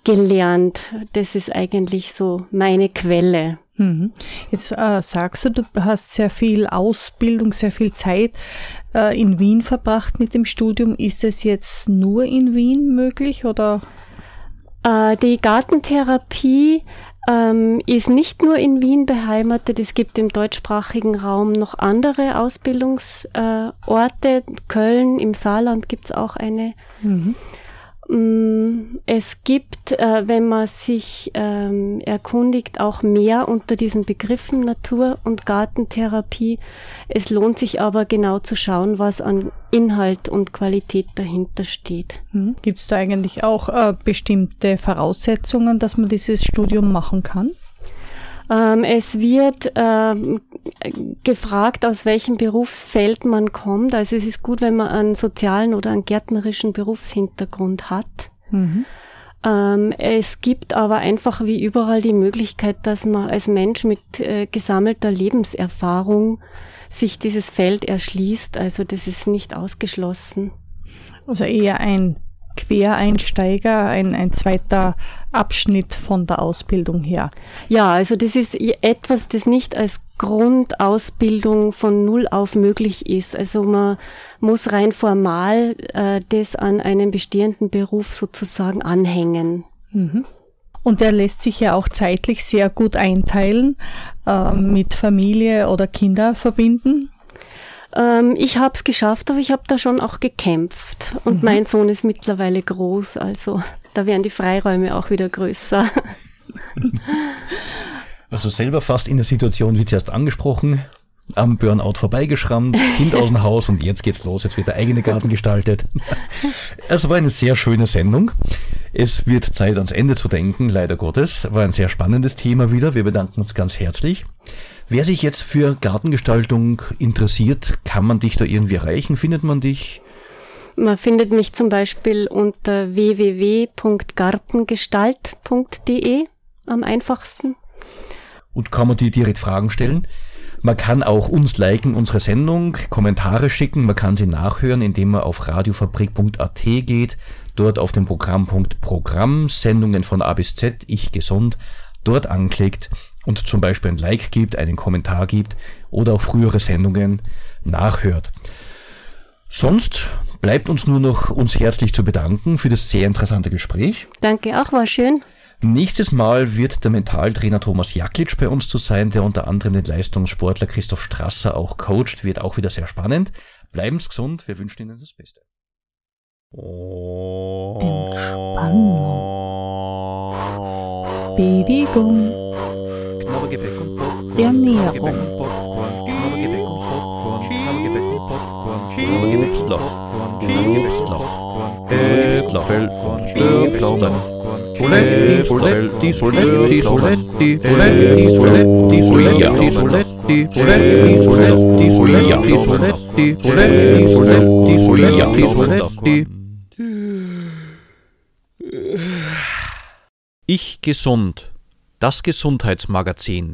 gelernt. Das ist eigentlich so meine Quelle. Mhm. Jetzt äh, sagst du, du hast sehr viel Ausbildung, sehr viel Zeit äh, in Wien verbracht mit dem Studium. Ist es jetzt nur in Wien möglich oder? Äh, die Gartentherapie ähm, ist nicht nur in Wien beheimatet, es gibt im deutschsprachigen Raum noch andere Ausbildungsorte. Köln, im Saarland gibt es auch eine. Mhm. Mm, Es gibt, äh, wenn man sich ähm, erkundigt, auch mehr unter diesen Begriffen Natur- und Gartentherapie. Es lohnt sich aber genau zu schauen, was an Inhalt und Qualität dahinter steht. Mhm. Gibt es da eigentlich auch äh, bestimmte Voraussetzungen, dass man dieses Studium machen kann? Ähm, es wird ähm, gefragt, aus welchem Berufsfeld man kommt. Also es ist gut, wenn man einen sozialen oder einen gärtnerischen Berufshintergrund hat. Mhm. Ähm, es gibt aber einfach wie überall die Möglichkeit, dass man als Mensch mit äh, gesammelter Lebenserfahrung sich dieses Feld erschließt. Also das ist nicht ausgeschlossen. Also eher ein Quereinsteiger, ein, ein zweiter Abschnitt von der Ausbildung her. Ja, also das ist etwas, das nicht als Grundausbildung von Null auf möglich ist. Also man muss rein formal äh, das an einen bestehenden Beruf sozusagen anhängen. Und der lässt sich ja auch zeitlich sehr gut einteilen, äh, mit Familie oder Kinder verbinden. Ähm, ich habe es geschafft, aber ich habe da schon auch gekämpft. Und mein Sohn ist mittlerweile groß, also da werden die Freiräume auch wieder größer. Also selber fast in der Situation, wie zuerst angesprochen, am Burnout vorbeigeschrammt, Kind aus dem Haus und jetzt geht's los, jetzt wird der eigene Garten gestaltet. Es war eine sehr schöne Sendung. Es wird Zeit ans Ende zu denken, leider Gottes. War ein sehr spannendes Thema wieder. Wir bedanken uns ganz herzlich. Wer sich jetzt für Gartengestaltung interessiert, kann man dich da irgendwie erreichen? Findet man dich? Man findet mich zum Beispiel unter www.gartengestalt.de am einfachsten. und kann man die direkt Fragen stellen. Man kann auch uns liken, unsere Sendung, Kommentare schicken, man kann sie nachhören, indem man auf radiofabrik.at geht, dort auf den Programmpunkt Programm, Sendungen von A bis Z, ich gesund, dort anklickt und zum Beispiel ein Like gibt, einen Kommentar gibt oder auch frühere Sendungen nachhört. Sonst bleibt uns nur noch uns herzlich zu bedanken für das sehr interessante Gespräch. Danke auch, war schön. Nächstes Mal wird der Mentaltrainer Thomas Jaklitsch bei uns zu sein, der unter anderem den Leistungssportler Christoph Strasser auch coacht. Wird auch wieder sehr spannend. Bleiben Sie gesund, wir wünschen Ihnen das Beste. Bewegung, und Popcorn. Der Ernährung, Ich gesund. Das Gesundheitsmagazin.